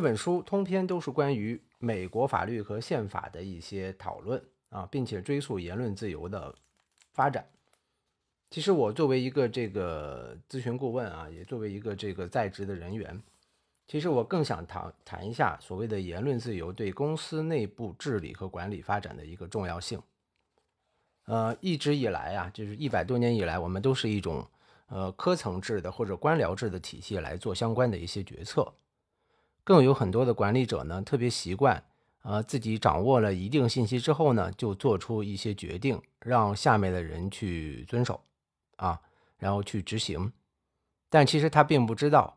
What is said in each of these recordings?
这本书通篇都是关于美国法律和宪法的一些讨论啊，并且追溯言论自由的发展。其实我作为一个这个咨询顾问啊，也作为一个这个在职的人员，其实我更想谈谈一下所谓的言论自由对公司内部治理和管理发展的一个重要性。呃，一直以来啊，就是一百多年以来，我们都是一种呃科层制的或者官僚制的体系来做相关的一些决策，更有很多的管理者呢，特别习惯呃自己掌握了一定信息之后呢，就做出一些决定，让下面的人去遵守。啊，然后去执行，但其实他并不知道，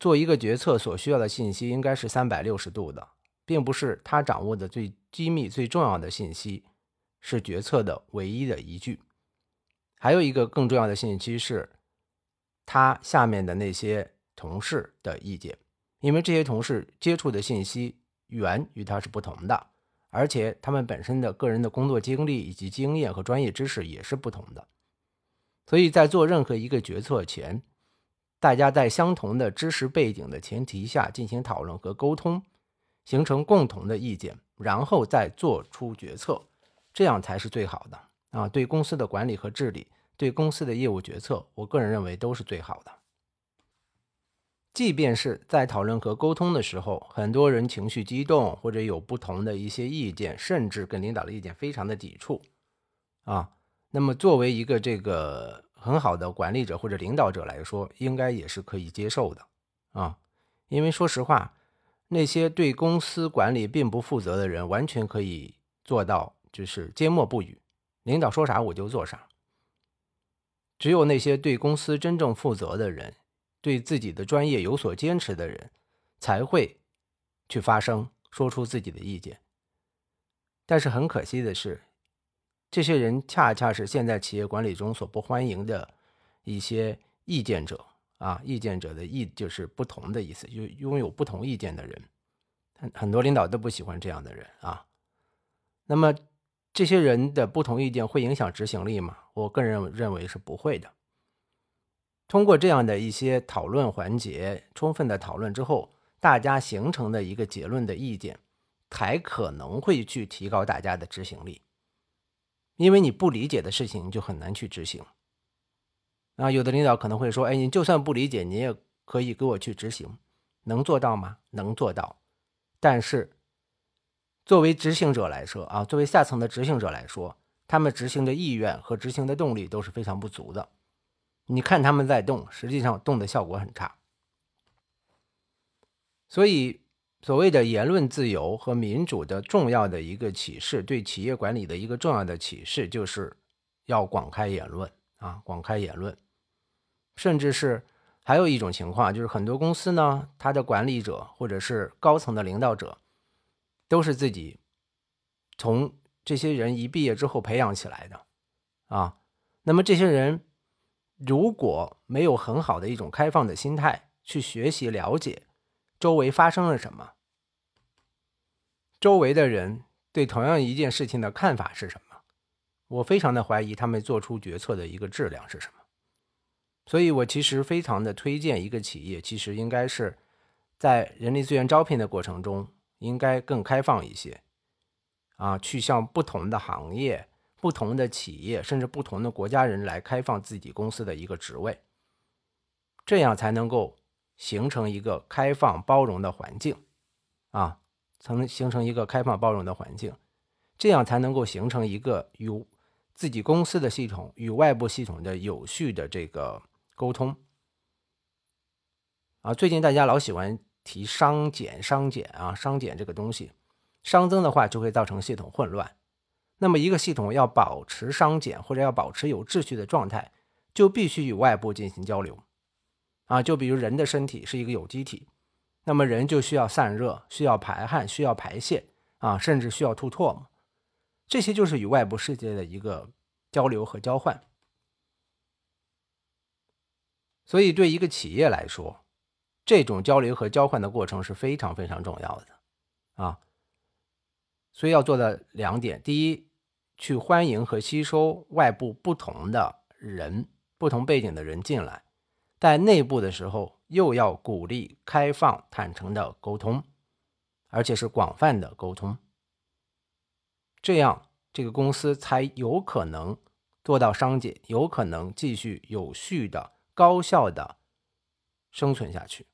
做一个决策所需要的信息应该是三百六十度的，并不是他掌握的最机密、最重要的信息是决策的唯一的依据。还有一个更重要的信息是，他下面的那些同事的意见，因为这些同事接触的信息源与他是不同的，而且他们本身的个人的工作经历以及经验和专业知识也是不同的。所以在做任何一个决策前，大家在相同的知识背景的前提下进行讨论和沟通，形成共同的意见，然后再做出决策，这样才是最好的啊！对公司的管理和治理，对公司的业务决策，我个人认为都是最好的。即便是在讨论和沟通的时候，很多人情绪激动，或者有不同的一些意见，甚至跟领导的意见非常的抵触，啊。那么，作为一个这个很好的管理者或者领导者来说，应该也是可以接受的啊。因为说实话，那些对公司管理并不负责的人，完全可以做到就是缄默不语，领导说啥我就做啥。只有那些对公司真正负责的人，对自己的专业有所坚持的人，才会去发声，说出自己的意见。但是很可惜的是。这些人恰恰是现在企业管理中所不欢迎的一些意见者啊，意见者的意就是不同的意思，就拥有不同意见的人，很很多领导都不喜欢这样的人啊。那么这些人的不同意见会影响执行力吗？我个人认为是不会的。通过这样的一些讨论环节，充分的讨论之后，大家形成的一个结论的意见，才可能会去提高大家的执行力。因为你不理解的事情，就很难去执行。啊，有的领导可能会说：“哎，你就算不理解，你也可以给我去执行，能做到吗？能做到。但是，作为执行者来说，啊，作为下层的执行者来说，他们执行的意愿和执行的动力都是非常不足的。你看他们在动，实际上动的效果很差。所以。所谓的言论自由和民主的重要的一个启示，对企业管理的一个重要的启示，就是要广开言论啊，广开言论。甚至是还有一种情况，就是很多公司呢，它的管理者或者是高层的领导者，都是自己从这些人一毕业之后培养起来的啊。那么这些人如果没有很好的一种开放的心态去学习了解。周围发生了什么？周围的人对同样一件事情的看法是什么？我非常的怀疑他们做出决策的一个质量是什么。所以，我其实非常的推荐一个企业，其实应该是在人力资源招聘的过程中，应该更开放一些，啊，去向不同的行业、不同的企业，甚至不同的国家人来开放自己公司的一个职位，这样才能够。形成一个开放包容的环境，啊，才能形成一个开放包容的环境，这样才能够形成一个与自己公司的系统与外部系统的有序的这个沟通。啊，最近大家老喜欢提商减商减啊，商减这个东西，商增的话就会造成系统混乱。那么一个系统要保持商减或者要保持有秩序的状态，就必须与外部进行交流。啊，就比如人的身体是一个有机体，那么人就需要散热，需要排汗，需要排泄啊，甚至需要吐唾沫，这些就是与外部世界的一个交流和交换。所以，对一个企业来说，这种交流和交换的过程是非常非常重要的啊。所以要做的两点：第一，去欢迎和吸收外部不同的人、不同背景的人进来。在内部的时候，又要鼓励开放、坦诚的沟通而且是广泛的沟通，这样这个公司才有可能做到商界，有可能继续有序的、高效的生存下去。